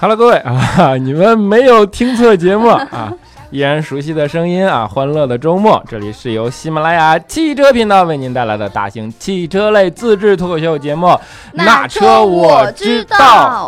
Hello，各位啊，你们没有听错节目啊，依然熟悉的声音啊，欢乐的周末，这里是由喜马拉雅汽车频道为您带来的大型汽车类自制脱口秀节目。那车我知道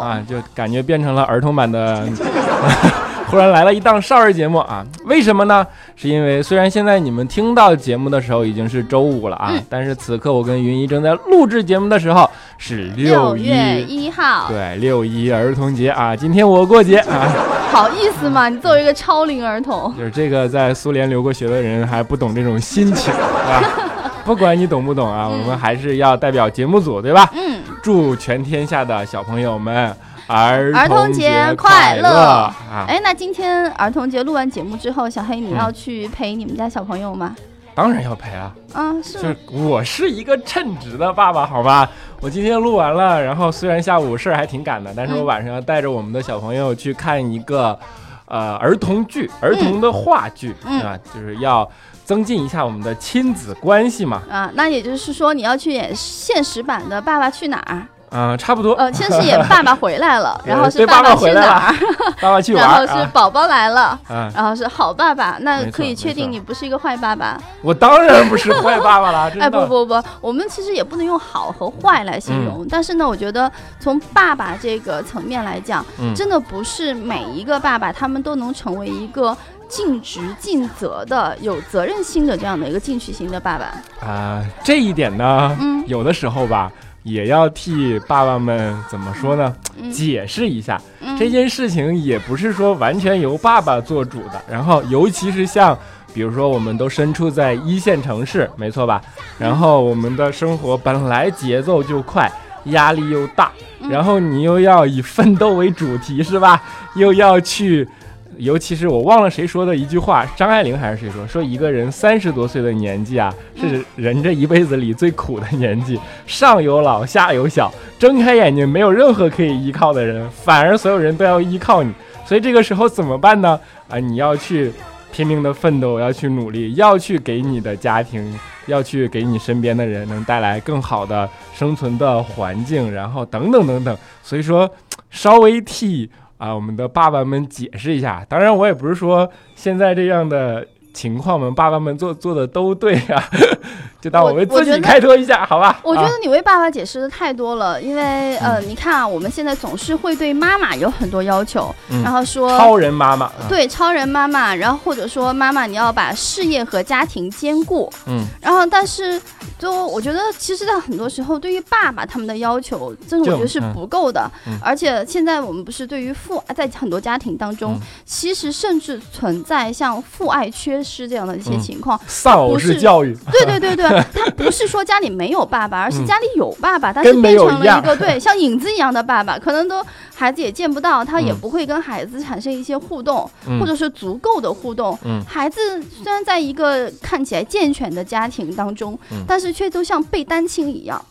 啊，就感觉变成了儿童版的。忽然来了一档少儿节目啊？为什么呢？是因为虽然现在你们听到节目的时候已经是周五了啊，但是此刻我跟云姨正在录制节目的时候是六月一号，对，六一儿童节啊，今天我过节啊，好意思吗？你作为一个超龄儿童，就是这个在苏联留过学的人还不懂这种心情啊。不管你懂不懂啊，我们还是要代表节目组对吧？嗯，祝全天下的小朋友们。儿儿童节快乐！哎，那今天儿童节录完节目之后，小黑你要去陪你们家小朋友吗？当然要陪啊！嗯，是。我是一个称职的爸爸，好吧？我今天录完了，然后虽然下午事儿还挺赶的，但是我晚上要带着我们的小朋友去看一个，呃，儿童剧，儿童的话剧，啊，就是要增进一下我们的亲子关系嘛。啊，那也就是说你要去演现实版的《爸爸去哪儿》。嗯，差不多。呃，先是演爸爸回来了，然后是爸爸去哪儿？爸爸去 玩。然后是宝宝来了，然后是好爸爸。那可以确定你不是一个坏爸爸。我当然不是坏爸爸了。哎，不不不，我们其实也不能用好和坏来形容。但是呢，我觉得从爸爸这个层面来讲，真的不是每一个爸爸他们都能成为一个尽职尽责的、有责任心的这样的一个进取型的爸爸。啊，这一点呢，嗯，有的时候吧。也要替爸爸们怎么说呢？解释一下这件事情，也不是说完全由爸爸做主的。然后，尤其是像，比如说，我们都身处在一线城市，没错吧？然后，我们的生活本来节奏就快，压力又大，然后你又要以奋斗为主题，是吧？又要去。尤其是我忘了谁说的一句话，张爱玲还是谁说？说一个人三十多岁的年纪啊，是人这一辈子里最苦的年纪，上有老下有小，睁开眼睛没有任何可以依靠的人，反而所有人都要依靠你，所以这个时候怎么办呢？啊，你要去拼命的奋斗，要去努力，要去给你的家庭，要去给你身边的人能带来更好的生存的环境，然后等等等等。所以说，稍微替。啊，我们的爸爸们解释一下。当然，我也不是说现在这样的。情况们，爸爸们做做的都对啊，就当我为自己开脱一下，好吧？我觉得你为爸爸解释的太多了，因为呃，你看啊，我们现在总是会对妈妈有很多要求，然后说超人妈妈，对超人妈妈，然后或者说妈妈你要把事业和家庭兼顾，嗯，然后但是就我觉得其实，在很多时候，对于爸爸他们的要求，真的我觉得是不够的，而且现在我们不是对于父在很多家庭当中，其实甚至存在像父爱缺。失这样的一些情况，丧偶式教育。对对对对，他不是说家里没有爸爸，而是家里有爸爸，但是变成了一个对像影子一样的爸爸，可能都孩子也见不到，他也不会跟孩子产生一些互动，或者是足够的互动。孩子虽然在一个看起来健全的家庭当中，但是却都像被单亲一样。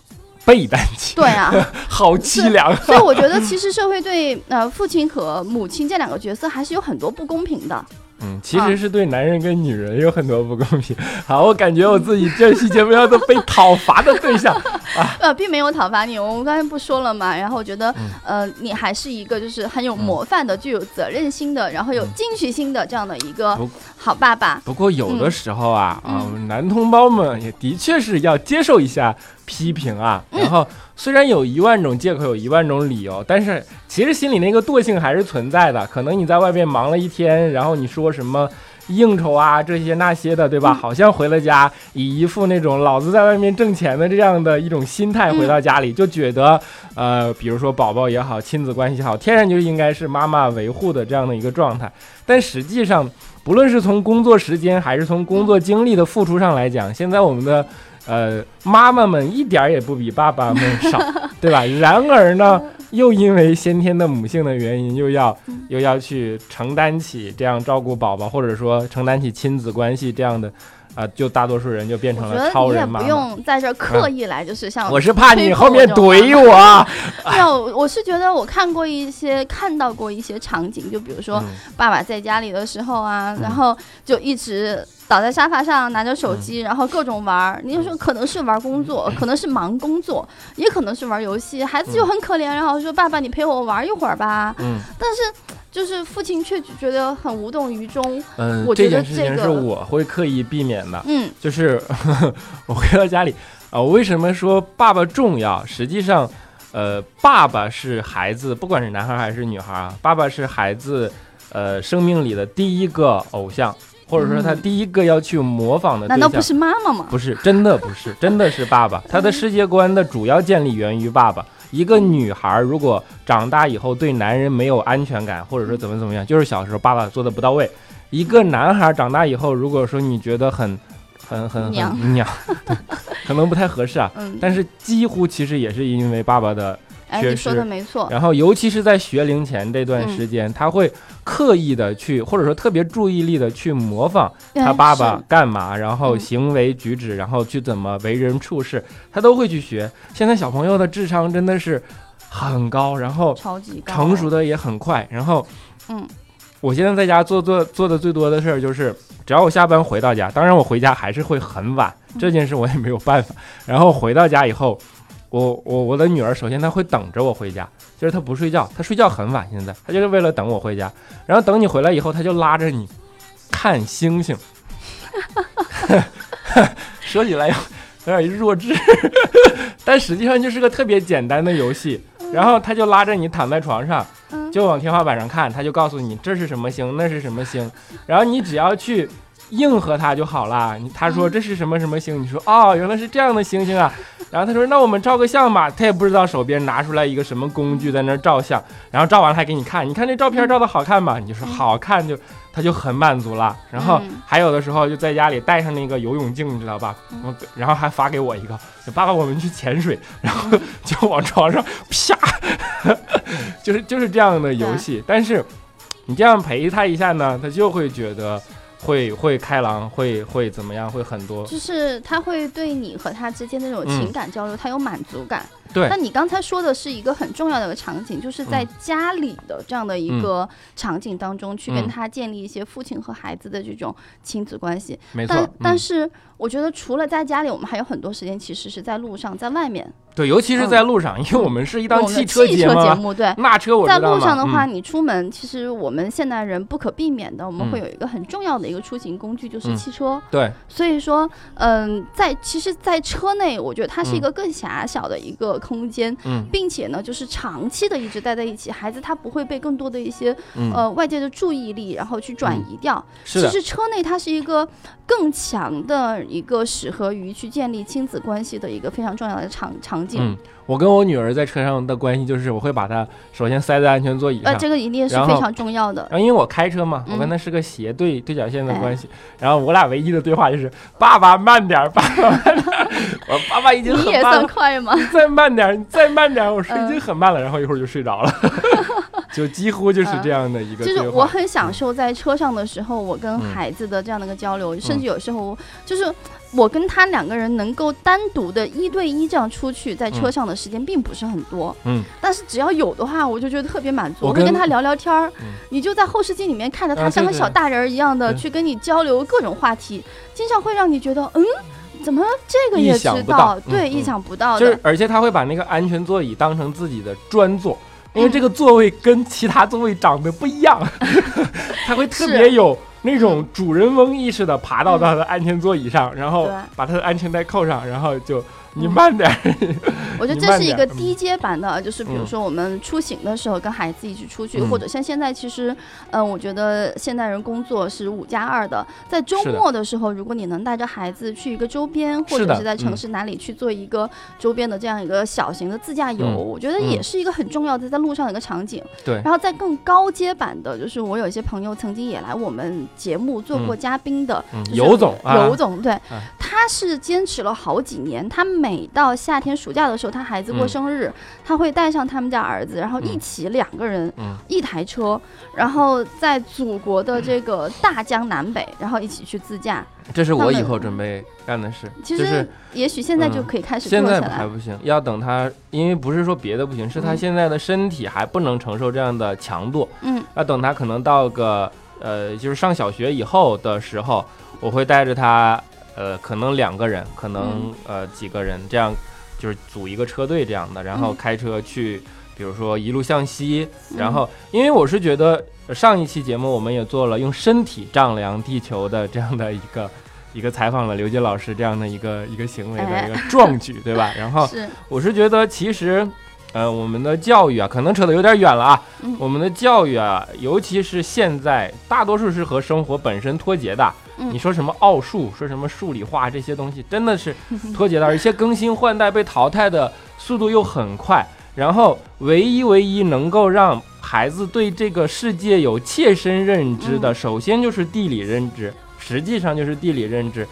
被单亲？对啊，好凄凉。所以我觉得，其实社会对呃父亲和母亲这两个角色还是有很多不公平的。嗯，其实是对男人跟女人有很多不公平。好，我感觉我自己这期节目要做被讨伐的对象 啊。呃，并没有讨伐你，我们刚才不说了嘛。然后我觉得，呃，你还是一个就是很有模范的、具有责任心的，然后有进取心的这样的一个好爸爸。不过有的时候啊啊，男同胞们也的确是要接受一下。批评啊，然后虽然有一万种借口，有一万种理由，但是其实心里那个惰性还是存在的。可能你在外面忙了一天，然后你说什么应酬啊这些那些的，对吧？好像回了家，以一副那种老子在外面挣钱的这样的一种心态回到家里，就觉得呃，比如说宝宝也好，亲子关系好，天然就应该是妈妈维护的这样的一个状态。但实际上，不论是从工作时间还是从工作精力的付出上来讲，现在我们的。呃，妈妈们一点儿也不比爸爸们少，对吧？然而呢，又因为先天的母性的原因，又要又要去承担起这样照顾宝宝，或者说承担起亲子关系这样的啊，就大多数人就变成了超人嘛。不用在这刻意来，就是像我是怕你后面怼我。没有，我是觉得我看过一些，看到过一些场景，就比如说爸爸在家里的时候啊，然后就一直倒在沙发上拿着手机，然后各种玩儿。你说可能是玩工作，可能是忙工作，也可能是玩游戏，孩子就很可怜，然后说爸爸你陪我玩一会儿吧。嗯，但是。就是父亲却觉得很无动于衷。嗯，这件事情是我会刻意避免的。嗯，就是 我回到家里啊，我为什么说爸爸重要？实际上，呃，爸爸是孩子，不管是男孩还是女孩啊，爸爸是孩子呃生命里的第一个偶像，或者说他第一个要去模仿的。难道不是妈妈吗？不是，真的不是，真的是爸爸。他的世界观的主要建立源于爸爸。一个女孩如果长大以后对男人没有安全感，或者说怎么怎么样，就是小时候爸爸做的不到位。一个男孩长大以后，如果说你觉得很、很、很、很娘，可能不太合适啊。嗯。但是几乎其实也是因为爸爸的。哎，你说的没错。然后，尤其是在学龄前这段时间，他会刻意的去，或者说特别注意力的去模仿他爸爸干嘛，然后行为举止，然后去怎么为人处事，他都会去学。现在小朋友的智商真的是很高，然后超级，成熟的也很快。然后，嗯，我现在在家做做做的最多的事儿就是，只要我下班回到家，当然我回家还是会很晚，这件事我也没有办法。然后回到家以后。我我我的女儿首先她会等着我回家，就是她不睡觉，她睡觉很晚，现在她就是为了等我回家，然后等你回来以后，她就拉着你看星星，说起来有有点弱智，但实际上就是个特别简单的游戏，然后她就拉着你躺在床上，就往天花板上看，她就告诉你这是什么星，那是什么星，然后你只要去。应和他就好了。你他说这是什么什么星？你说哦，原来是这样的星星啊。然后他说那我们照个相吧。他也不知道手边拿出来一个什么工具在那照相。然后照完了还给你看，你看这照片照的好看吗？你就说好看，就他就很满足了。然后还有的时候就在家里带上那个游泳镜，你知道吧？我然后还发给我一个，爸爸我们去潜水，然后就往床上啪，就是就是这样的游戏。但是你这样陪他一下呢，他就会觉得。会会开朗，会会怎么样？会很多，就是他会对你和他之间那种情感交流，他有满足感。对，那你刚才说的是一个很重要的一个场景，就是在家里的这样的一个场景当中，去跟他建立一些父亲和孩子的这种亲子关系。没错，但但是我觉得除了在家里，我们还有很多时间其实是在路上，在外面。对，尤其是在路上，因为我们是一档汽车节目，对，那车我在路上的话，你出门，其实我们现代人不可避免的，我们会有一个很重要的一个出行工具，就是汽车。对，所以说，嗯，在其实，在车内，我觉得它是一个更狭小的一个空间，嗯，并且呢，就是长期的一直待在一起，孩子他不会被更多的一些呃外界的注意力然后去转移掉。是其实车内它是一个更强的一个适合于去建立亲子关系的一个非常重要的场场景。我跟我女儿在车上的关系就是，我会把她首先塞在安全座椅上，呃，这个一定是非常重要的。然后因为我开车嘛，我跟她是个斜对对角线的关系。然后我俩唯一的对话就是：“爸爸慢点，爸爸慢点。” 我爸爸已经你也算快吗？再慢点，你再慢点。我说已经很慢了，然后一会儿就睡着了，就几乎就是这样的一个。就是我很享受在车上的时候，我跟孩子的这样的一个交流，甚至有时候就是。我跟他两个人能够单独的一对一这样出去，在车上的时间并不是很多，嗯，但是只要有的话，我就觉得特别满足。我会跟他聊聊天儿，你就在后视镜里面看着他像个小大人一样的去跟你交流各种话题，经常会让你觉得，嗯，怎么这个也知道？对，意想不到的。就是而且他会把那个安全座椅当成自己的专座，因为这个座位跟其他座位长得不一样，他会特别有。那种主人翁意识的爬到他的安全座椅上，然后把他的安全带扣上，然后就。你慢点，我觉得这是一个低阶版的，就是比如说我们出行的时候跟孩子一起出去，或者像现在其实，嗯，我觉得现代人工作是五加二的，在周末的时候，如果你能带着孩子去一个周边，或者是在城市哪里去做一个周边的这样一个小型的自驾游，我觉得也是一个很重要的在路上的一个场景。对。然后在更高阶版的，就是我有一些朋友曾经也来我们节目做过嘉宾的，尤总，游总，对，他是坚持了好几年，他每每到夏天暑假的时候，他孩子过生日，他会带上他们家儿子，然后一起两个人，一台车，然后在祖国的这个大江南北，然后一起去自驾。这是我以后准备干的事。其实也许现在就可以开始。现在还不行，要等他，因为不是说别的不行，是他现在的身体还不能承受这样的强度。嗯，要等他可能到个呃，就是上小学以后的时候，我会带着他，呃，可能两个人，可能呃几个人，这样就是组一个车队这样的，然后开车去，比如说一路向西，然后因为我是觉得。上一期节目我们也做了用身体丈量地球的这样的一个 一个采访了刘杰老师这样的一个一个行为的一个壮举，对吧？然后 我是觉得其实，呃，我们的教育啊，可能扯得有点远了啊。我们的教育啊，尤其是现在，大多数是和生活本身脱节的。你说什么奥数，说什么数理化这些东西，真的是脱节的，而且更新换代、被淘汰的速度又很快。然后，唯一唯一能够让孩子对这个世界有切身认知的，首先就是地理认知，实际上就是地理认知。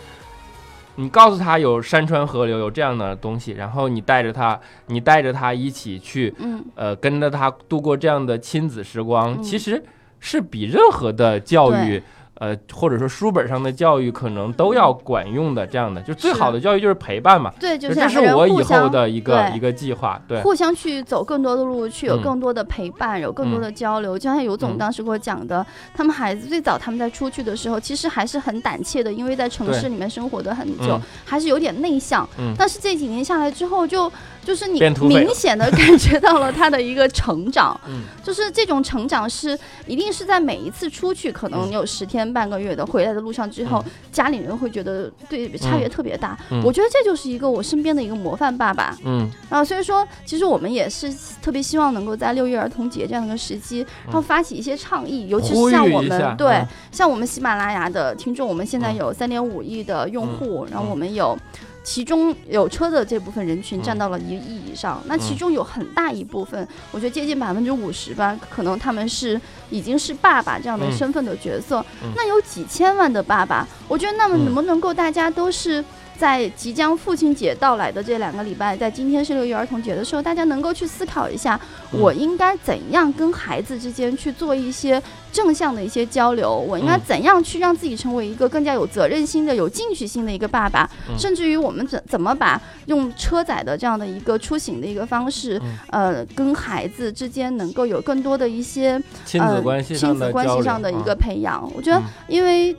你告诉他有山川河流，有这样的东西，然后你带着他，你带着他一起去，呃，跟着他度过这样的亲子时光，其实是比任何的教育。呃，或者说书本上的教育可能都要管用的，这样的就最好的教育就是陪伴嘛。对，就是这是我以后的一个一个计划。对，互相去走更多的路，去有更多的陪伴，有更多的交流。就像尤总当时给我讲的，他们孩子最早他们在出去的时候，其实还是很胆怯的，因为在城市里面生活的很久，还是有点内向。嗯。但是这几年下来之后，就就是你明显的感觉到了他的一个成长。嗯。就是这种成长是一定是在每一次出去，可能有十天。半个月的回来的路上之后，家里人会觉得对差别特别大。我觉得这就是一个我身边的一个模范爸爸。嗯，然后所以说，其实我们也是特别希望能够在六一儿童节这样的一个时期，然后发起一些倡议，尤其是像我们对像我们喜马拉雅的听众，我们现在有三点五亿的用户，然后我们有。其中有车的这部分人群占到了一亿以上，那其中有很大一部分，我觉得接近百分之五十吧，可能他们是已经是爸爸这样的身份的角色。那有几千万的爸爸，我觉得那么能不能够大家都是。在即将父亲节到来的这两个礼拜，在今天是六一儿童节的时候，大家能够去思考一下，我应该怎样跟孩子之间去做一些正向的一些交流？我应该怎样去让自己成为一个更加有责任心的、有进取心的一个爸爸？甚至于我们怎怎么把用车载的这样的一个出行的一个方式，呃，跟孩子之间能够有更多的一些亲子关系亲子关系上的一个培养？我觉得，因为。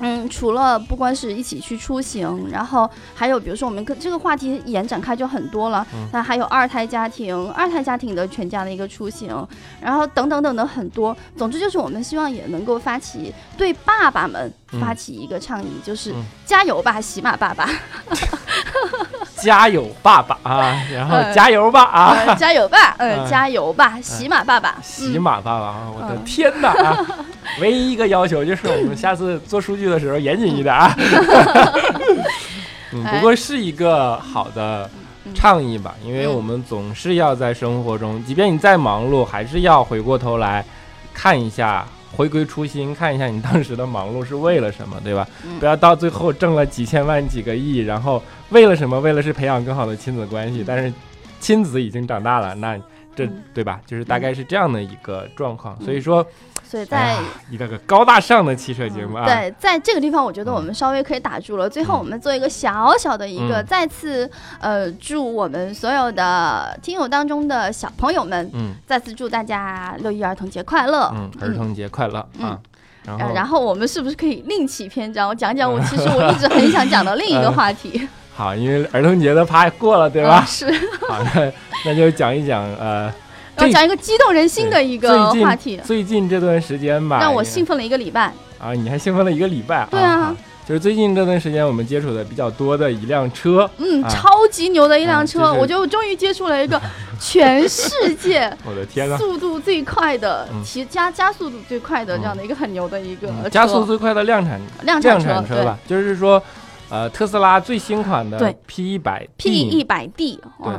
嗯，除了不光是一起去出行，然后还有比如说我们跟这个话题延展开就很多了。那还有二胎家庭，二胎家庭的全家的一个出行，然后等等等等很多。总之就是我们希望也能够发起对爸爸们发起一个倡议，就是加油吧，喜马爸爸。加油，爸爸啊！然后加油吧啊！加油吧，嗯，加油吧，喜马爸爸，喜马爸爸啊！我的天哪啊！唯一一个要求就是我们下次做数据的时候严谨一点啊。嗯，不过是一个好的倡议吧，因为我们总是要在生活中，即便你再忙碌，还是要回过头来看一下。回归初心，看一下你当时的忙碌是为了什么，对吧？不要到最后挣了几千万、几个亿，然后为了什么？为了是培养更好的亲子关系，但是亲子已经长大了，那。这对吧？就是大概是这样的一个状况，所以说，所以在一个个高大上的汽车节目啊，对，在这个地方，我觉得我们稍微可以打住了。最后，我们做一个小小的一个再次，呃，祝我们所有的听友当中的小朋友们，嗯，再次祝大家六一儿童节快乐，嗯，儿童节快乐啊。然后，然后我们是不是可以另起篇章，讲讲我其实我一直很想讲的另一个话题？好，因为儿童节的趴过了，对吧？是。好那。那就讲一讲，呃，要讲一个激动人心的一个话题。最近这段时间吧，让我兴奋了一个礼拜。啊，你还兴奋了一个礼拜？对啊，就是最近这段时间我们接触的比较多的一辆车，嗯，超级牛的一辆车，我就终于接触了一个 全世界，我的天呐，速度最快的，提加加速度最快的这样的一个很牛的一个加速最快的量产量产车吧，就是说，呃，特斯拉最新款的 P 一百 P 一百 D，对。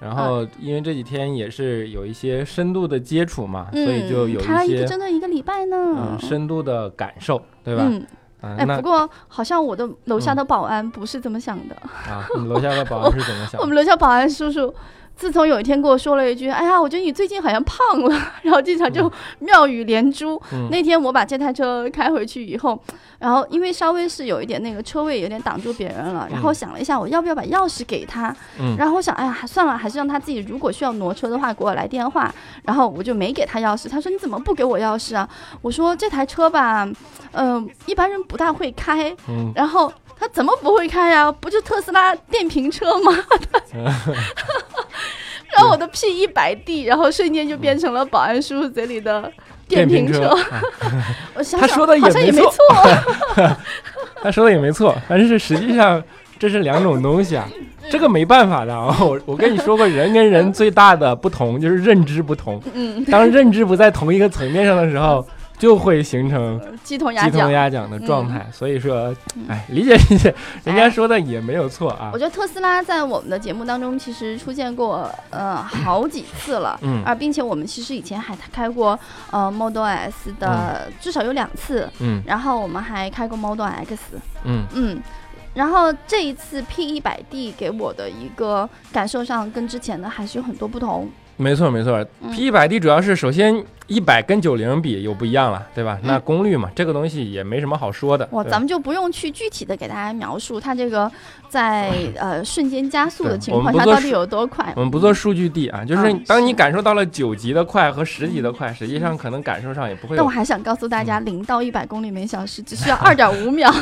然后，因为这几天也是有一些深度的接触嘛，所以就有一些真的一个礼拜呢，嗯，深度的感受，对吧？嗯哎，不过好像我的楼下的保安不是这么想的啊。你楼下的保安是怎么想？我们楼下保安叔叔。自从有一天跟我说了一句：“哎呀，我觉得你最近好像胖了。”然后经常就妙语连珠。那天我把这台车开回去以后，然后因为稍微是有一点那个车位有点挡住别人了，然后想了一下，我要不要把钥匙给他？然后我想，哎呀，算了，还是让他自己。如果需要挪车的话，给我来电话。然后我就没给他钥匙。他说：“你怎么不给我钥匙啊？”我说：“这台车吧，嗯，一般人不大会开。”然后他怎么不会开呀？不就特斯拉电瓶车吗？然后我的屁一摆地，然后瞬间就变成了保安叔叔嘴里的电瓶车。我想想，好像也没错。他说的也没错，但是实际上这是两种东西啊，这个没办法的啊。我我跟你说过，人跟人最大的不同就是认知不同。嗯。当认知不在同一个层面上的时候。就会形成鸡同鸭鸡同鸭讲。的状态，所以说，哎，理解理解，人家说的也没有错啊。我觉得特斯拉在我们的节目当中其实出现过呃好几次了，嗯，而并且我们其实以前还开过呃 Model S 的至少有两次，嗯，然后我们还开过 Model X，嗯。嗯，然后这一次 P 一百 D 给我的一个感受上跟之前的还是有很多不同。没错没错，P 一百 D 主要是首先一百跟九零比有不一样了，对吧？那功率嘛，这个东西也没什么好说的。哇，咱们就不用去具体的给大家描述它这个在呃瞬间加速的情况下到底有多快。我们不做数据地啊，就是当你感受到了九级的快和十级的快，实际上可能感受上也不会。但我还想告诉大家，零到一百公里每小时只需要二点五 秒。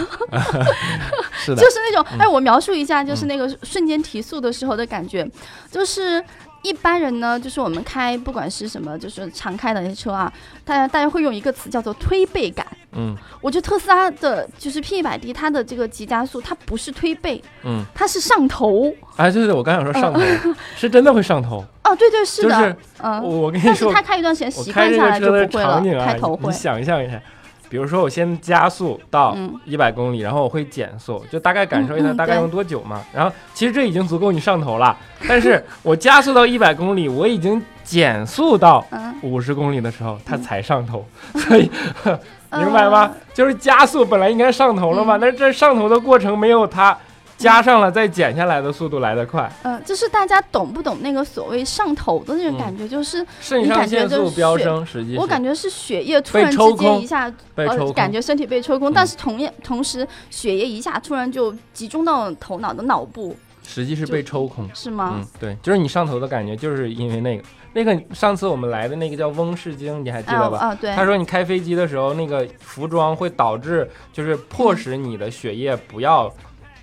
是的，就是那种哎，我描述一下，就是那个瞬间提速的时候的感觉，就是。一般人呢，就是我们开不管是什么，就是常开的那些车啊，大家大家会用一个词叫做推背感。嗯，我觉得特斯拉的就是 P 一百 D，它的这个急加速，它不是推背，嗯，它是上头。哎，对对对，我刚想说上头，是真的会上头。哦，对对是的，嗯，我跟你说，但是他开一段时间习惯下来就不会了，开头会。你想象一下。比如说，我先加速到一百公里，然后我会减速，就大概感受一下大概用多久嘛。然后其实这已经足够你上头了。但是我加速到一百公里，我已经减速到五十公里的时候，它才上头。所以 明白吗？就是加速本来应该上头了嘛，但是这上头的过程没有它。加上了再减下来的速度来得快，嗯，就是大家懂不懂那个所谓上头的那种感觉？就是肾上腺素飙升，实际我感觉是血液突然之间一下，呃，感觉身体被抽空，但是同样同时血液一下突然就集中到头脑的脑部，实际是被抽空，是吗？嗯，对，就是你上头的感觉，就是因为那个那个上次我们来的那个叫翁世京，你还记得吧？啊，对，他说你开飞机的时候，那个服装会导致，就是迫使你的血液不要。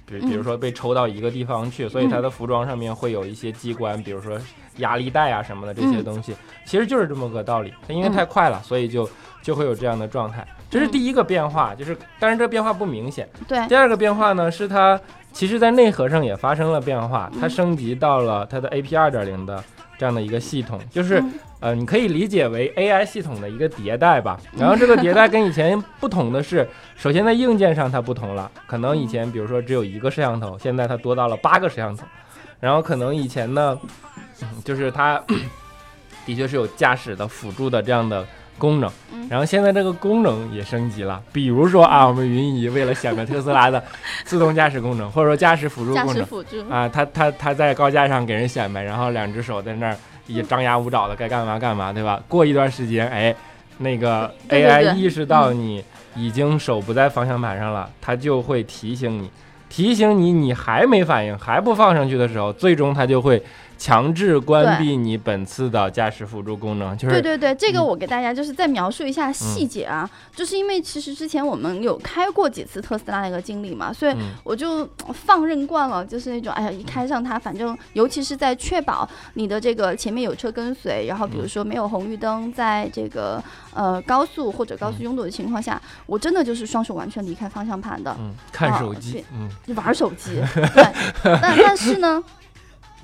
比比如说被抽到一个地方去，所以它的服装上面会有一些机关，比如说压力带啊什么的这些东西，其实就是这么个道理。它因为太快了，所以就就会有这样的状态。这是第一个变化，就是但是这变化不明显。对。第二个变化呢，是它其实在内核上也发生了变化，它升级到了它的 AP 二点零的。这样的一个系统，就是呃，你可以理解为 AI 系统的一个迭代吧。然后这个迭代跟以前不同的是，首先在硬件上它不同了，可能以前比如说只有一个摄像头，现在它多到了八个摄像头。然后可能以前呢，就是它 的确是有驾驶的辅助的这样的功能。然后现在这个功能也升级了，比如说啊，我们云姨为了显摆特斯拉的 自动驾驶功能，或者说驾驶辅助功能啊，它它它在高架上给人显摆，然后两只手在那儿也张牙舞爪的，该干嘛干嘛，对吧？过一段时间，哎，那个 AI 意识到你已经手不在方向盘上了，它就会提醒你，提醒你你还没反应，还不放上去的时候，最终它就会。强制关闭你本次的驾驶辅助功能，就是对对对，这个我给大家就是再描述一下细节啊，就是因为其实之前我们有开过几次特斯拉的一个经历嘛，所以我就放任惯了，就是那种哎呀，一开上它，反正尤其是在确保你的这个前面有车跟随，然后比如说没有红绿灯，在这个呃高速或者高速拥堵的情况下，我真的就是双手完全离开方向盘的，看手机，嗯，玩手机，对，但但是呢。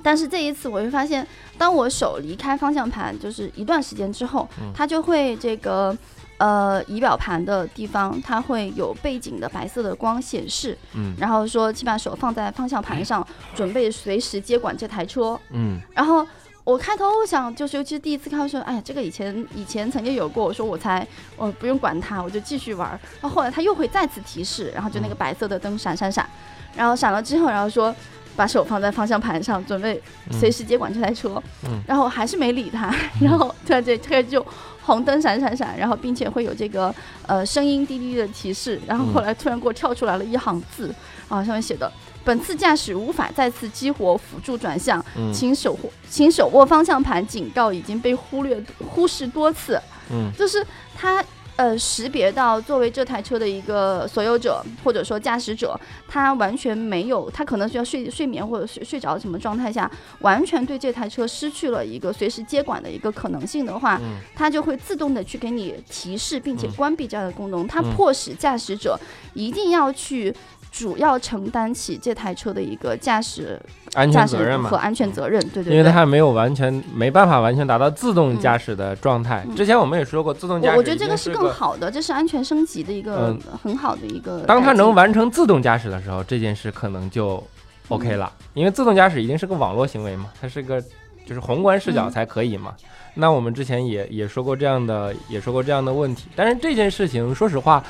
但是这一次，我会发现，当我手离开方向盘，就是一段时间之后，它就会这个，呃，仪表盘的地方，它会有背景的白色的光显示，嗯，然后说，请把手放在方向盘上，准备随时接管这台车，嗯，然后。我开头我想就是，尤其是第一次看的时候，哎，这个以前以前曾经有过，我说我才我不用管它，我就继续玩。然后后来它又会再次提示，然后就那个白色的灯闪闪闪，然后闪了之后，然后说把手放在方向盘上，准备随时接管这台车。嗯。然后还是没理他，然后突然间突然就红灯闪闪闪，然后并且会有这个呃声音滴滴的提示，然后后来突然给我跳出来了一行字，啊，上面写的。本次驾驶无法再次激活辅助转向，请手请手握方向盘，警告已经被忽略忽视多次。嗯，就是它呃识别到作为这台车的一个所有者或者说驾驶者，他完全没有，他可能需要睡睡眠或者睡睡着什么状态下，完全对这台车失去了一个随时接管的一个可能性的话，它就会自动的去给你提示，并且关闭这样的功能，它迫使驾驶者一定要去。主要承担起这台车的一个驾驶安全责任和安全责任，对对，因为它还没有完全没办法完全达到自动驾驶的状态。之前我们也说过，自动驾驶，我觉得这个是更好的，这是安全升级的一个很好的一个。当它能完成自动驾驶的时候，这件事可能就 OK 了，因为自动驾驶一定是个网络行为嘛，它是个就是宏观视角才可以嘛。那我们之前也也说过这样的，也说过这样的问题，但是这件事情，说实话。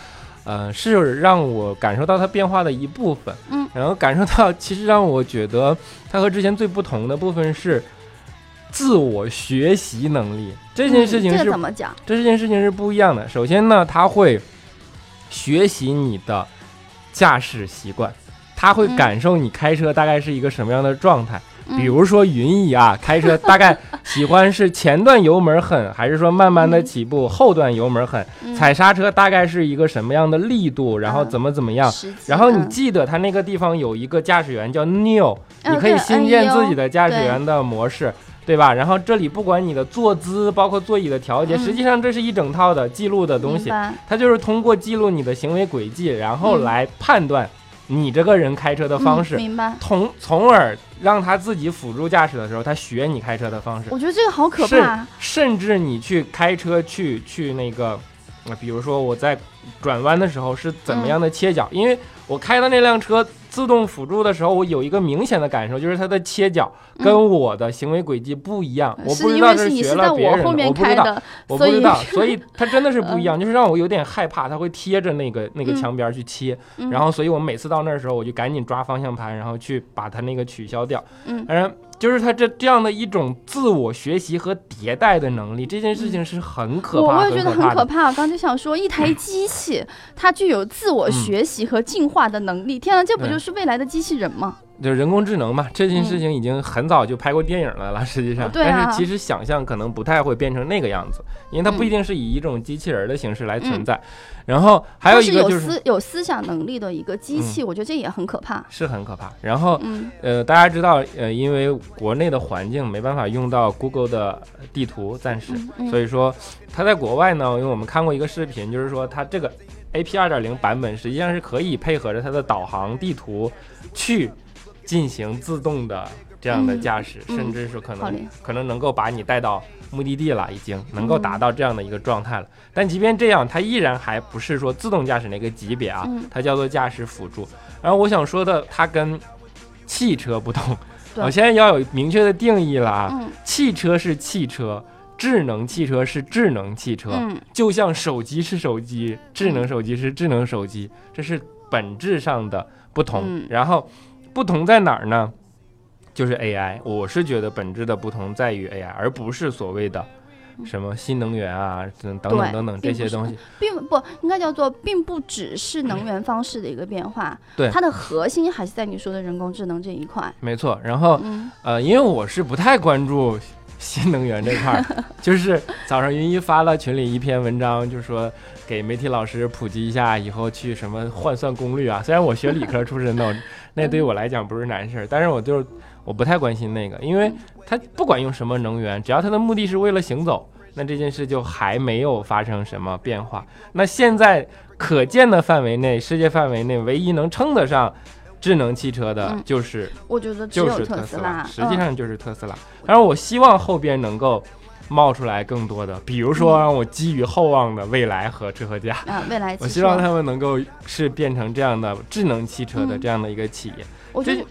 呃，是让我感受到它变化的一部分，嗯，然后感受到其实让我觉得它和之前最不同的部分是自我学习能力这件事情是怎么讲？这件事情是不一样的。首先呢，它会学习你的驾驶习惯，它会感受你开车大概是一个什么样的状态。比如说云姨啊，开车大概喜欢是前段油门狠，还是说慢慢的起步，后段油门狠，踩刹车大概是一个什么样的力度，然后怎么怎么样。然后你记得他那个地方有一个驾驶员叫 Neil，你可以新建自己的驾驶员的模式，对吧？然后这里不管你的坐姿，包括座椅的调节，实际上这是一整套的记录的东西，它就是通过记录你的行为轨迹，然后来判断。你这个人开车的方式，明白？从从而让他自己辅助驾驶的时候，他学你开车的方式。我觉得这个好可怕。甚至你去开车去去那个，比如说我在转弯的时候是怎么样的切角，因为我开的那辆车。自动辅助的时候，我有一个明显的感受，就是它的切角跟我的行为轨迹不一样。我不知道是学了别人的，我不知道，我不知道，所以它真的是不一样，就是让我有点害怕，它会贴着那个那个墙边去切。然后，所以我每次到那儿的时候，我就赶紧抓方向盘，然后去把它那个取消掉。嗯，反正。就是他这这样的一种自我学习和迭代的能力，这件事情是很可怕。我也觉得很可怕。我刚就想说，一台机器它具有自我学习和进化的能力，天啊，这不就是未来的机器人吗？就是人工智能嘛，这件事情已经很早就拍过电影了了，实际上，但是其实想象可能不太会变成那个样子，因为它不一定是以一种机器人的形式来存在。然后还有一个就是有思有思想能力的一个机器，我觉得这也很可怕，是很可怕。然后，呃，大家知道，呃，因为国内的环境没办法用到 Google 的地图，暂时，所以说它在国外呢，因为我们看过一个视频，就是说它这个 AP 二点零版本实际上是可以配合着它的导航地图去。进行自动的这样的驾驶，甚至是可能可能能够把你带到目的地了，已经能够达到这样的一个状态了。但即便这样，它依然还不是说自动驾驶那个级别啊，它叫做驾驶辅助。然后我想说的，它跟汽车不同，我现在要有明确的定义了啊。汽车是汽车，智能汽车是智能汽车，就像手机是手机，智能手机是智能手机，这是本质上的不同。然后。不同在哪儿呢？就是 AI，我是觉得本质的不同在于 AI，而不是所谓的什么新能源啊，等等等等这些东西，并不应该叫做，并不只是能源方式的一个变化，对。它的核心还是在你说的人工智能这一块。没错，然后呃，因为我是不太关注新能源这块儿，就是早上云一发了群里一篇文章，就说给媒体老师普及一下，以后去什么换算功率啊。虽然我学理科出身的。那对于我来讲不是难事儿，但是我就是我不太关心那个，因为它不管用什么能源，只要它的目的是为了行走，那这件事就还没有发生什么变化。那现在可见的范围内，世界范围内唯一能称得上智能汽车的，就是我觉得就是特斯拉，实际上就是特斯拉。当然，我希望后边能够。冒出来更多的，比如说让我寄予厚望的未来和车和家啊，未来，我希望他们能够是变成这样的智能汽车的这样的一个企业。我觉得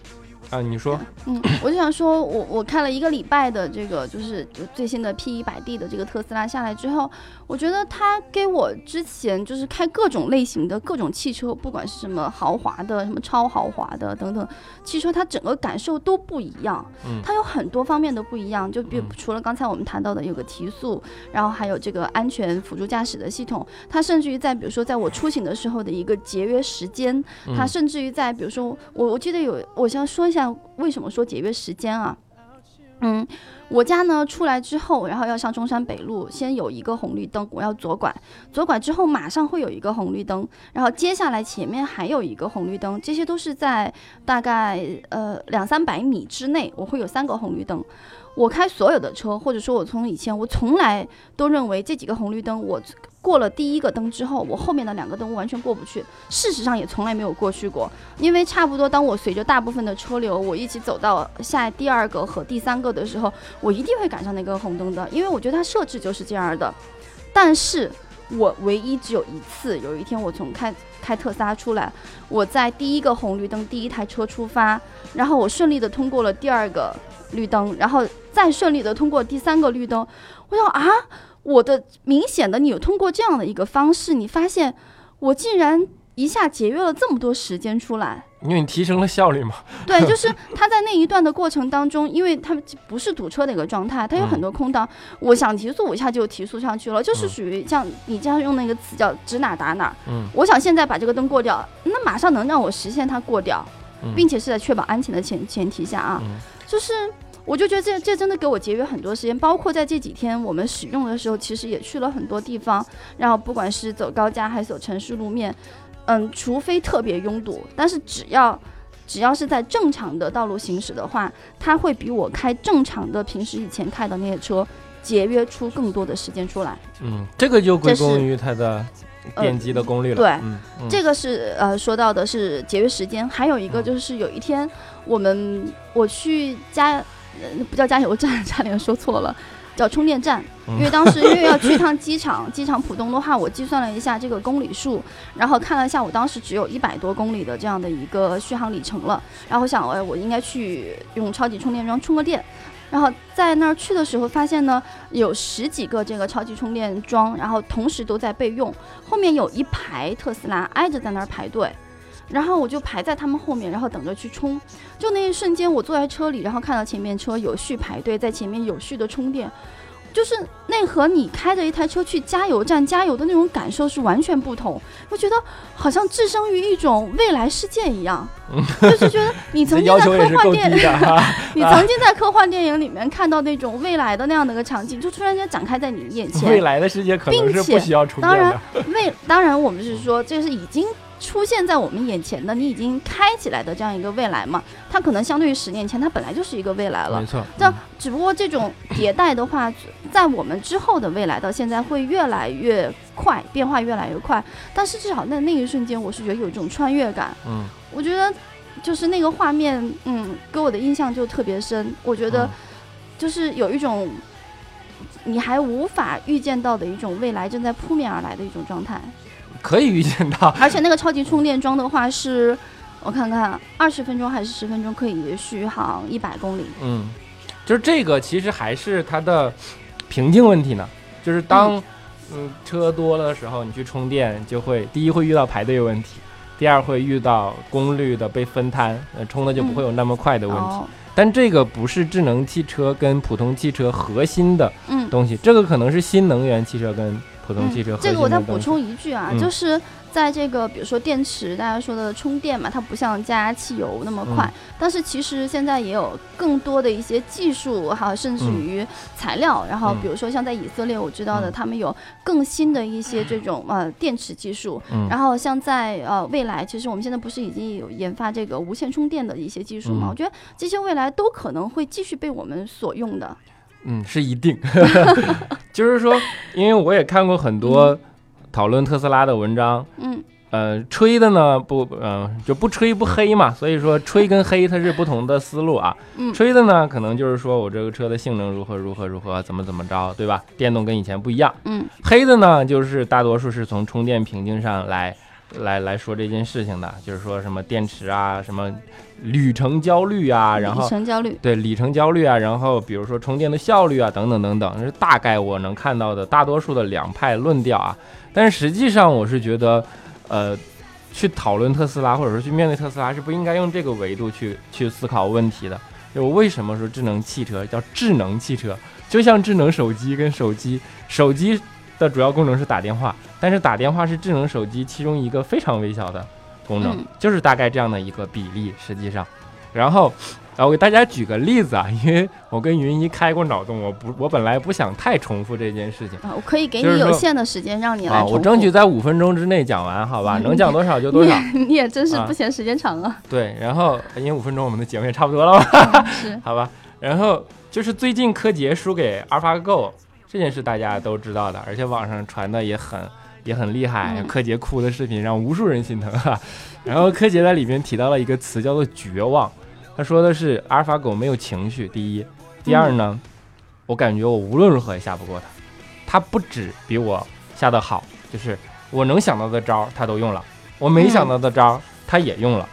啊，你说，嗯，我就想说，我我看了一个礼拜的这个，就是就最新的 P 一百 D 的这个特斯拉下来之后，我觉得它给我之前就是开各种类型的各种汽车，不管是什么豪华的、什么超豪华的等等汽车，它整个感受都不一样。嗯，它有很多方面的不一样，就比除了刚才我们谈到的有个提速，然后还有这个安全辅助驾驶的系统，它甚至于在比如说在我出行的时候的一个节约时间，它甚至于在比如说我我记得有，我想说一下。为什么说节约时间啊？嗯，我家呢出来之后，然后要上中山北路，先有一个红绿灯，我要左拐，左拐之后马上会有一个红绿灯，然后接下来前面还有一个红绿灯，这些都是在大概呃两三百米之内，我会有三个红绿灯。我开所有的车，或者说我从以前我从来都认为这几个红绿灯我。过了第一个灯之后，我后面的两个灯完全过不去。事实上也从来没有过去过，因为差不多当我随着大部分的车流，我一起走到下第二个和第三个的时候，我一定会赶上那个红灯的，因为我觉得它设置就是这样的。但是我唯一只有一次，有一天我从开开特斯拉出来，我在第一个红绿灯第一台车出发，然后我顺利的通过了第二个绿灯，然后再顺利的通过第三个绿灯，我想啊。我的明显的，你有通过这样的一个方式，你发现我竟然一下节约了这么多时间出来，因为你提升了效率嘛。对，就是他在那一段的过程当中，因为他不是堵车的一个状态，他有很多空档，我想提速，我一下就提速上去了，就是属于像你这样用那个词叫指哪打哪。嗯，我想现在把这个灯过掉，那马上能让我实现它过掉，并且是在确保安全的前前提下啊，就是。我就觉得这这真的给我节约很多时间，包括在这几天我们使用的时候，其实也去了很多地方。然后不管是走高架还是走城市路面，嗯，除非特别拥堵，但是只要只要是在正常的道路行驶的话，它会比我开正常的平时以前开的那些车节约出更多的时间出来。嗯，这个就归功于它的电机的功率了。对，这个是呃说到的是节约时间，还有一个就是有一天我们我去加。呃，不叫加油站，差点说错了，叫充电站。因为当时因为要去趟 机场，机场浦东的话，我计算了一下这个公里数，然后看了一下，我当时只有一百多公里的这样的一个续航里程了。然后想，哎，我应该去用超级充电桩充个电。然后在那儿去的时候，发现呢有十几个这个超级充电桩，然后同时都在备用，后面有一排特斯拉挨着在那儿排队。然后我就排在他们后面，然后等着去充。就那一瞬间，我坐在车里，然后看到前面车有序排队，在前面有序的充电，就是那和你开着一台车去加油站加油的那种感受是完全不同。我觉得好像置身于一种未来世界一样，就是觉得你曾 经在科幻电影，你曾经在科幻电影里面看到那种未来的那样的一个场景，就突然间展开在你眼前。未来的世界可能是不需要充电的。当然，未当然我们是说这是已经。出现在我们眼前的，你已经开起来的这样一个未来嘛？它可能相对于十年前，它本来就是一个未来了。没错。这只不过这种迭代的话，在我们之后的未来到现在会越来越快，变化越来越快。但是至少在那一瞬间，我是觉得有一种穿越感。嗯。我觉得就是那个画面，嗯，给我的印象就特别深。我觉得就是有一种你还无法预见到的一种未来正在扑面而来的一种状态。可以预见到，而且那个超级充电桩的话是，我看看二十分钟还是十分钟可以续航一百公里。嗯，就是这个其实还是它的瓶颈问题呢。就是当嗯车多了的时候，你去充电就会第一会遇到排队问题，第二会遇到功率的被分摊，呃充的就不会有那么快的问题。但这个不是智能汽车跟普通汽车核心的东西，这个可能是新能源汽车跟。普通汽车，这个我再补充一句啊，就是在这个比如说电池，大家说的充电嘛，它不像加汽油那么快，但是其实现在也有更多的一些技术哈，甚至于材料，然后比如说像在以色列，我知道的他们有更新的一些这种呃电池技术，然后像在呃未来，其实我们现在不是已经有研发这个无线充电的一些技术嘛？我觉得这些未来都可能会继续被我们所用的。嗯，是一定，就是说，因为我也看过很多讨论特斯拉的文章，嗯，呃，吹的呢不，嗯，就不吹不黑嘛，所以说吹跟黑它是不同的思路啊，嗯，吹的呢可能就是说我这个车的性能如何如何如何怎么怎么着，对吧？电动跟以前不一样，嗯，黑的呢就是大多数是从充电瓶颈上来来来说这件事情的，就是说什么电池啊，什么旅程焦虑啊，然后里程焦虑，对里程焦虑啊，然后比如说充电的效率啊，等等等等，是大概我能看到的大多数的两派论调啊。但是实际上，我是觉得，呃，去讨论特斯拉，或者说去面对特斯拉，是不应该用这个维度去去思考问题的。就为什么说智能汽车叫智能汽车？就像智能手机跟手机，手机的主要功能是打电话，但是打电话是智能手机其中一个非常微小的功能，就是大概这样的一个比例。实际上，然后，啊，我给大家举个例子啊，因为我跟云姨开过脑洞，我不，我本来不想太重复这件事情啊，我可以给你有限的时间让你来，我争取在五分钟之内讲完，好吧？能讲多少就多少。你也真是不嫌时间长啊。对，然后因为五分钟我们的节目也差不多了嘛，是，好吧？然后。就是最近柯洁输给 AlphaGo 这件事，大家都知道的，而且网上传的也很也很厉害，柯洁哭的视频让无数人心疼哈。然后柯洁在里面提到了一个词叫做绝望，他说的是阿尔法狗没有情绪，第一，第二呢，我感觉我无论如何也下不过他，他不止比我下的好，就是我能想到的招他都用了，我没想到的招他也用了，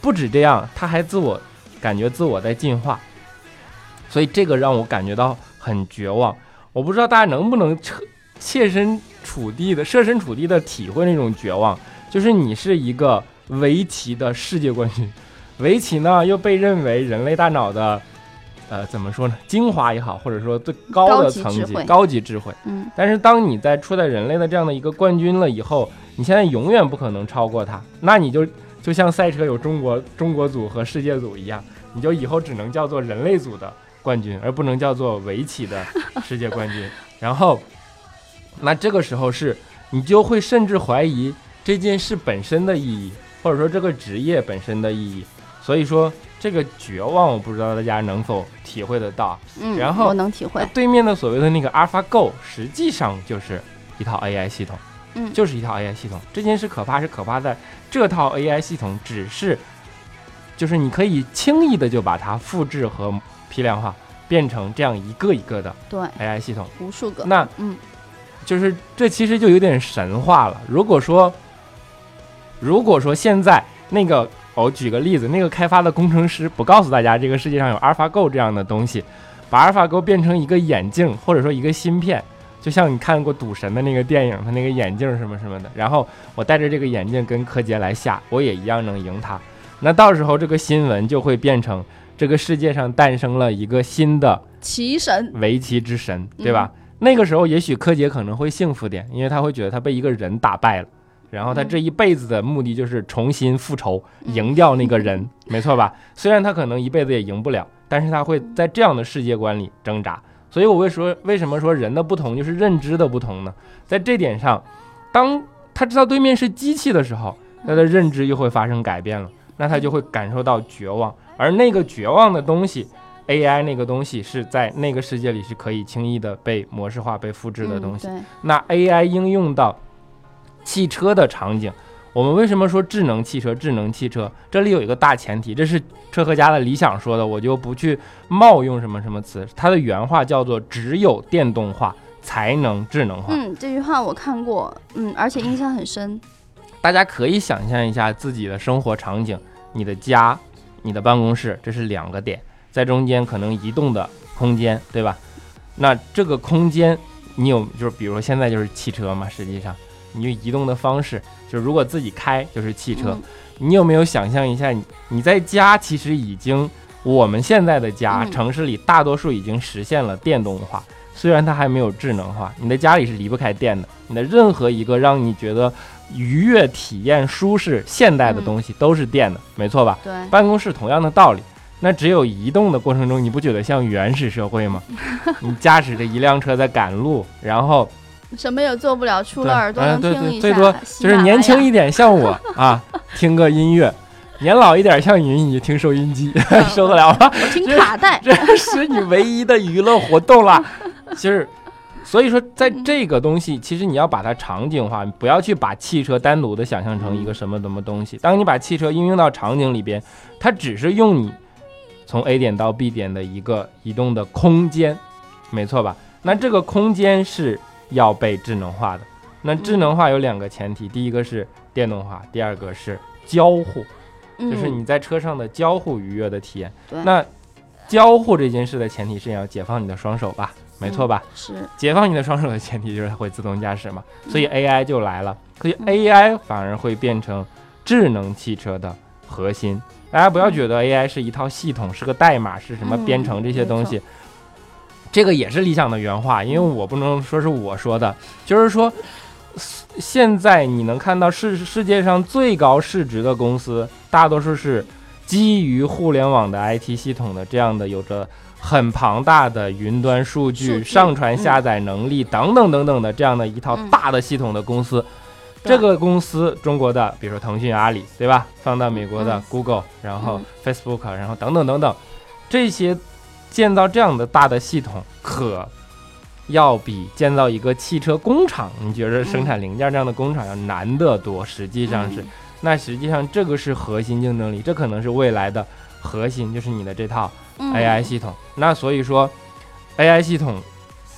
不止这样，他还自我感觉自我在进化。所以这个让我感觉到很绝望，我不知道大家能不能切切身处地的设身处地的体会那种绝望。就是你是一个围棋的世界冠军，围棋呢又被认为人类大脑的，呃，怎么说呢？精华也好，或者说最高的层级、高级智慧。嗯。但是当你在处在人类的这样的一个冠军了以后，你现在永远不可能超过他，那你就就像赛车有中国中国组和世界组一样，你就以后只能叫做人类组的。冠军，而不能叫做围棋的世界冠军。然后，那这个时候是，你就会甚至怀疑这件事本身的意义，或者说这个职业本身的意义。所以说，这个绝望，我不知道大家能否体会得到。嗯，然后我能体会。对面的所谓的那个 AlphaGo，实际上就是一套 AI 系统。嗯，就是一套 AI 系统。这件事可怕是可怕在这套 AI 系统只是，就是你可以轻易的就把它复制和。批量化变成这样一个一个的对 AI 系统，无数个。那嗯，就是这其实就有点神话了。如果说，如果说现在那个，我举个例子，那个开发的工程师不告诉大家这个世界上有 AlphaGo 这样的东西，把 AlphaGo 变成一个眼镜或者说一个芯片，就像你看过赌神的那个电影，他那个眼镜什么什么的，然后我戴着这个眼镜跟柯洁来下，我也一样能赢他。那到时候这个新闻就会变成。这个世界上诞生了一个新的棋神，围棋之神，对吧？那个时候，也许柯洁可能会幸福点，因为他会觉得他被一个人打败了，然后他这一辈子的目的就是重新复仇，赢掉那个人，没错吧？虽然他可能一辈子也赢不了，但是他会在这样的世界观里挣扎。所以我会说，为什么说人的不同就是认知的不同呢？在这点上，当他知道对面是机器的时候，他的认知又会发生改变了，那他就会感受到绝望。而那个绝望的东西，AI 那个东西是在那个世界里是可以轻易的被模式化、被复制的东西。那 AI 应用到汽车的场景，我们为什么说智能汽车？智能汽车这里有一个大前提，这是车和家的理想说的，我就不去冒用什么什么词。它的原话叫做“只有电动化才能智能化”。嗯，这句话我看过，嗯，而且印象很深。大家可以想象一下自己的生活场景，你的家。你的办公室，这是两个点，在中间可能移动的空间，对吧？那这个空间，你有就是，比如说现在就是汽车嘛，实际上你移动的方式，就是如果自己开就是汽车，你有没有想象一下，你你在家其实已经，我们现在的家，城市里大多数已经实现了电动化，虽然它还没有智能化，你的家里是离不开电的，你的任何一个让你觉得。愉悦体验、舒适、现代的东西都是电的，没错吧？对，办公室同样的道理。那只有移动的过程中，你不觉得像原始社会吗？你驾驶着一辆车在赶路，然后什么也做不了，除了耳朵能听一下。最多就是年轻一点像我啊，听个音乐；年老一点像云姨，听收音机，受得了吗？听卡带，这是你唯一的娱乐活动了。就是。所以说，在这个东西，其实你要把它场景化，不要去把汽车单独的想象成一个什么什么东西。当你把汽车应用到场景里边，它只是用你从 A 点到 B 点的一个移动的空间，没错吧？那这个空间是要被智能化的，那智能化有两个前提，第一个是电动化，第二个是交互，就是你在车上的交互愉悦的体验。那交互这件事的前提是要解放你的双手吧？没错吧？是解放你的双手的前提就是它会自动驾驶嘛，所以 AI 就来了，所以 AI 反而会变成智能汽车的核心。大家不要觉得 AI 是一套系统，是个代码，是什么编程这些东西，这个也是理想的原话，因为我不能说是我说的，就是说现在你能看到世世界上最高市值的公司，大多数是基于互联网的 IT 系统的这样的有着。很庞大的云端数据、上传下载能力等等等等的这样的一套大的系统的公司，这个公司中国的，比如说腾讯、阿里，对吧？放到美国的 Google，然后 Facebook，然后等等等等，这些建造这样的大的系统，可要比建造一个汽车工厂，你觉得生产零件这样的工厂要难得多。实际上是，那实际上这个是核心竞争力，这可能是未来的核心，就是你的这套。AI 系统，那所以说，AI 系统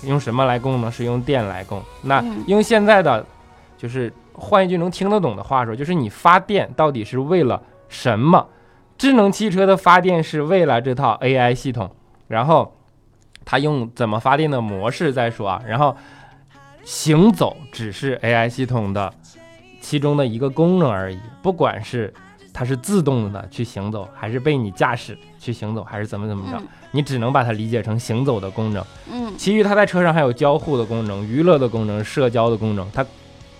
用什么来供呢？是用电来供。那用现在的，就是换一句能听得懂的话说，就是你发电到底是为了什么？智能汽车的发电是为了这套 AI 系统，然后它用怎么发电的模式再说啊。然后行走只是 AI 系统的其中的一个功能而已，不管是。它是自动的去行走，还是被你驾驶去行走，还是怎么怎么着？你只能把它理解成行走的功能。嗯，其余它在车上还有交互的功能、娱乐的功能、社交的功能，它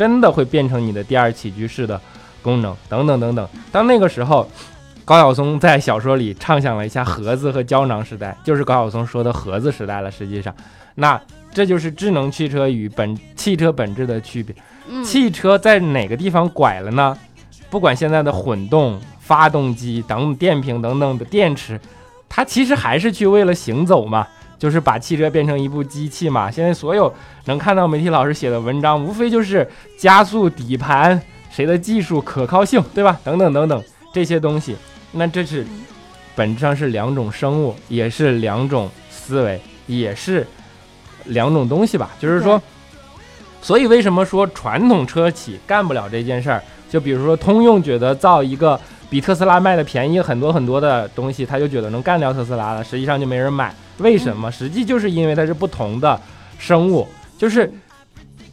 真的会变成你的第二起居室的功能，等等等等。当那个时候，高晓松在小说里畅想了一下盒子和胶囊时代，就是高晓松说的盒子时代了。实际上，那这就是智能汽车与本汽车本质的区别。汽车在哪个地方拐了呢？不管现在的混动发动机等电瓶等等的电池，它其实还是去为了行走嘛，就是把汽车变成一部机器嘛。现在所有能看到媒体老师写的文章，无非就是加速、底盘、谁的技术可靠性，对吧？等等等等这些东西。那这是本质上是两种生物，也是两种思维，也是两种东西吧。就是说，所以为什么说传统车企干不了这件事儿？就比如说，通用觉得造一个比特斯拉卖的便宜很多很多的东西，他就觉得能干掉特斯拉了，实际上就没人买。为什么？实际就是因为它是不同的生物。就是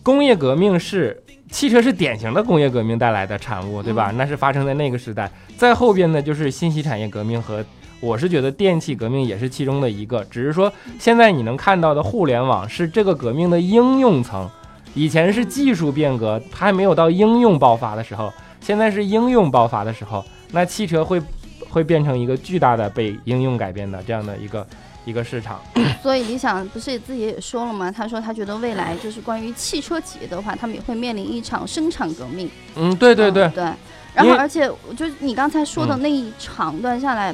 工业革命是汽车是典型的工业革命带来的产物，对吧？那是发生在那个时代。再后边呢，就是信息产业革命和我是觉得电气革命也是其中的一个。只是说现在你能看到的互联网是这个革命的应用层。以前是技术变革，它还没有到应用爆发的时候，现在是应用爆发的时候，那汽车会会变成一个巨大的被应用改变的这样的一个一个市场。所以理想不是自己也说了吗？他说他觉得未来就是关于汽车企业的话，他们也会面临一场生产革命。嗯，对对对对。然后，而且就你刚才说的那一长段下来。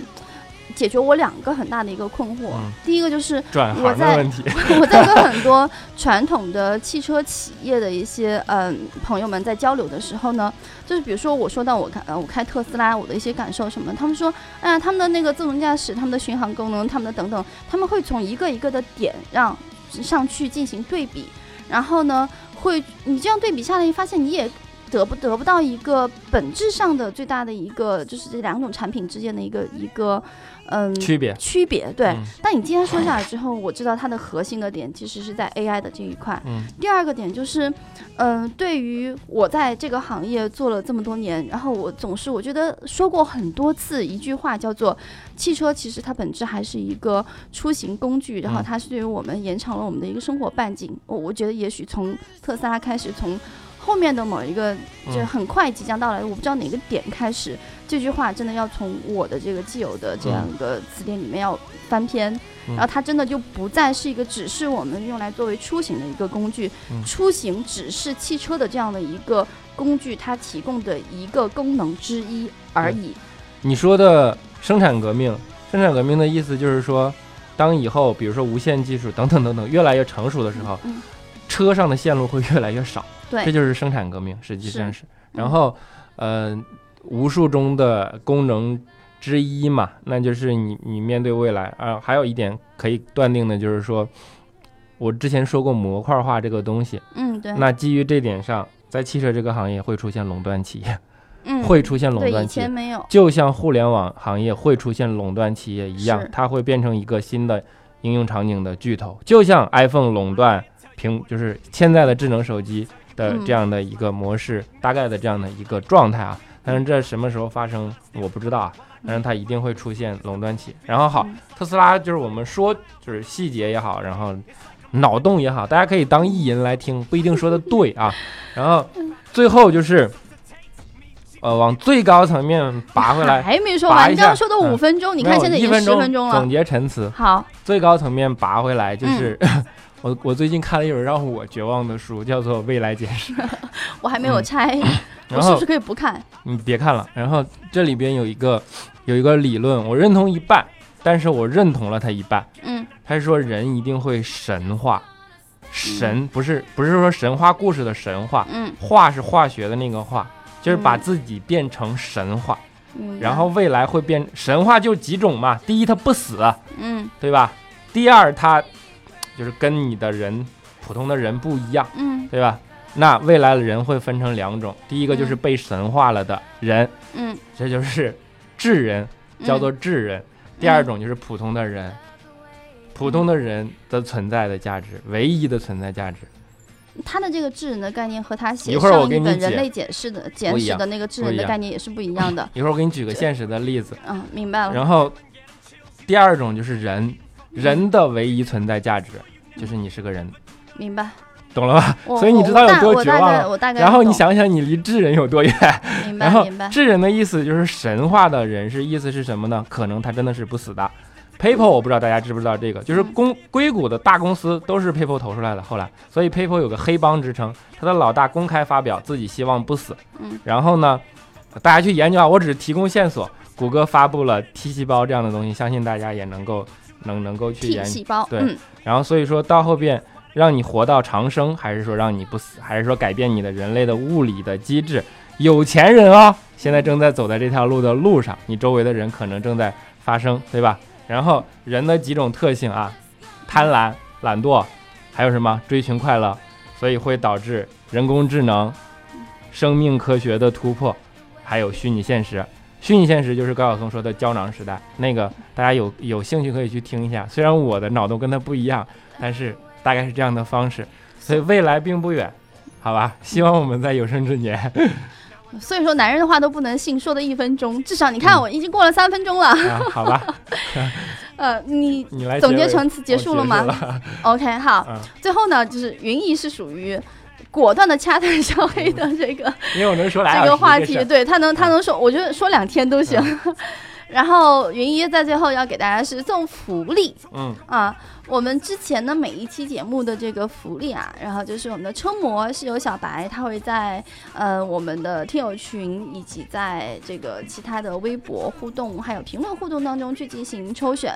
解决我两个很大的一个困惑，第一个就是我在 我在跟很多传统的汽车企业的一些嗯朋友们在交流的时候呢，就是比如说我说到我开呃我开特斯拉我的一些感受什么，他们说哎呀他们的那个自动驾驶、他们的巡航功能、他们的等等，他们会从一个一个的点让上去进行对比，然后呢会你这样对比下来，发现你也。得不得不到一个本质上的最大的一个，就是这两种产品之间的一个一个，嗯，区别区别对。但你今天说下来之后，我知道它的核心的点其实是在 AI 的这一块。嗯。第二个点就是，嗯，对于我在这个行业做了这么多年，然后我总是我觉得说过很多次一句话，叫做汽车其实它本质还是一个出行工具，然后它是对于我们延长了我们的一个生活半径。我我觉得也许从特斯拉开始，从后面的某一个就很快即将到来，我不知道哪个点开始，这句话真的要从我的这个既有的这样一个词典里面要翻篇，然后它真的就不再是一个只是我们用来作为出行的一个工具，出行只是汽车的这样的一个工具，它提供的一个功能之一而已。你说的生产革命，生产革命的意思就是说，当以后比如说无线技术等等等等越来越成熟的时候，车上的线路会越来越少。这就是生产革命，实际上是。然后，呃，无数中的功能之一嘛，那就是你你面对未来啊。还有一点可以断定的就是说，我之前说过模块化这个东西，嗯，对。那基于这点上，在汽车这个行业会出现垄断企业，嗯，会出现垄断企业，没有。就像互联网行业会出现垄断企业一样，它会变成一个新的应用场景的巨头，就像 iPhone 垄断屏，就是现在的智能手机的这样的一个模式，大概的这样的一个状态啊。但是这什么时候发生，我不知道啊。但是它一定会出现垄断期。然后好，特斯拉就是我们说就是细节也好，然后脑洞也好，大家可以当意淫来听，不一定说的对啊。然后最后就是，呃，往最高层面拔回来，还没说完，刚刚说的五分钟，你看现在已经十分钟了。总结陈词，好，最高层面拔回来就是。我我最近看了一本让我绝望的书，叫做《未来简史 》。我还没有拆，我是不是可以不看？你别看了。然后这里边有一个有一个理论，我认同一半，但是我认同了他一半。嗯，他是说人一定会神化，神不是不是说神话故事的神话，嗯，化是化学的那个化，就是把自己变成神话。嗯，然后未来会变神话就几种嘛，第一他不死，嗯，对吧？第二他。就是跟你的人普通的人不一样，嗯，对吧？那未来的人会分成两种，第一个就是被神化了的人，嗯，这就是智人，叫做智人；第二种就是普通的人，普通的人的存在的价值，唯一的存在价值。他的这个智人的概念和他写上一本《人类简史》的简史的那个智人的概念也是不一样的。一会儿我给你举个现实的例子。嗯，明白了。然后第二种就是人。人的唯一存在价值就是你是个人，明白，懂了吧？所以你知道有多绝望了。然后你想想，你离智人有多远？明白，然后。智人的意思就是神话的人，是意思是什么呢？可能他真的是不死的。PayPal 我不知道大家知不知道这个，就是公硅谷的大公司都是 PayPal 投出来的。后来，所以 PayPal 有个黑帮之称，他的老大公开发表自己希望不死。嗯。然后呢，大家去研究啊，我只是提供线索。谷歌发布了 T 细胞这样的东西，相信大家也能够。能能够去研究对，然后所以说到后边让你活到长生，还是说让你不死，还是说改变你的人类的物理的机制？有钱人啊，现在正在走在这条路的路上，你周围的人可能正在发生，对吧？然后人的几种特性啊，贪婪、懒惰，还有什么追寻快乐，所以会导致人工智能、生命科学的突破，还有虚拟现实。虚拟现实就是高晓松说的胶囊时代，那个大家有有兴趣可以去听一下。虽然我的脑洞跟他不一样，但是大概是这样的方式，所以未来并不远，好吧？希望我们在有生之年。所以说，男人的话都不能信，说的一分钟，至少你看我已经过了三分钟了，好吧？呃，你你来总结成词结束了吗？OK，好，最后呢，就是云姨是属于。果断的掐断小黑的这个，因为我能说这个话题，对他能他能说，我觉得说两天都行。然后云一在最后要给大家是送福利，嗯啊。我们之前的每一期节目的这个福利啊，然后就是我们的车模是由小白，他会在呃我们的听友群以及在这个其他的微博互动还有评论互动当中去进行抽选，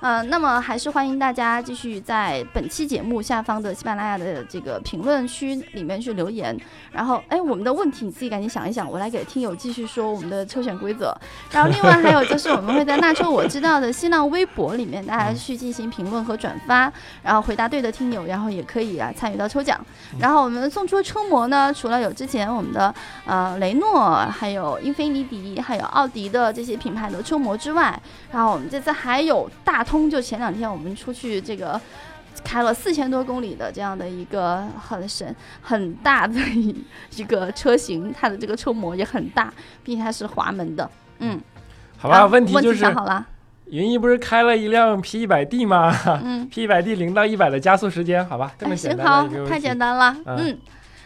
呃，那么还是欢迎大家继续在本期节目下方的喜马拉雅的这个评论区里面去留言，然后哎我们的问题你自己赶紧想一想，我来给听友继续说我们的抽选规则，然后另外还有就是我们会在那车我知道的新浪微博里面大家去进行评论和转。转发，然后回答对的听友，然后也可以啊参与到抽奖。然后我们送出车模呢，除了有之前我们的呃雷诺，还有英菲尼迪，还有奥迪的这些品牌的车模之外，然后我们这次还有大通，就前两天我们出去这个开了四千多公里的这样的一个很神很大的一一个车型，它的这个车模也很大，并且它是滑门的。嗯，好吧，问题就是想好了。云一不是开了一辆 P 一百 D 吗？嗯，P 一百 D 零到一百的加速时间，好吧，这么简单好，太简单了。嗯，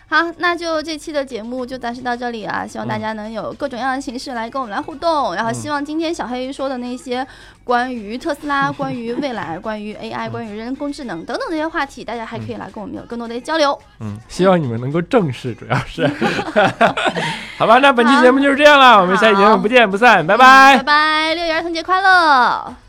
好，那就这期的节目就暂时到这里啊，希望大家能有各种各样的形式来跟我们来互动，然后希望今天小黑说的那些。关于特斯拉，关于未来，关于 AI，关于人工智能等等这些话题，大家还可以来跟我们有更多的交流。嗯，希望你们能够正视，主要是。好吧，那本期节目就是这样了，我们下期节目不见不散，拜拜。拜拜，六一儿童节快乐。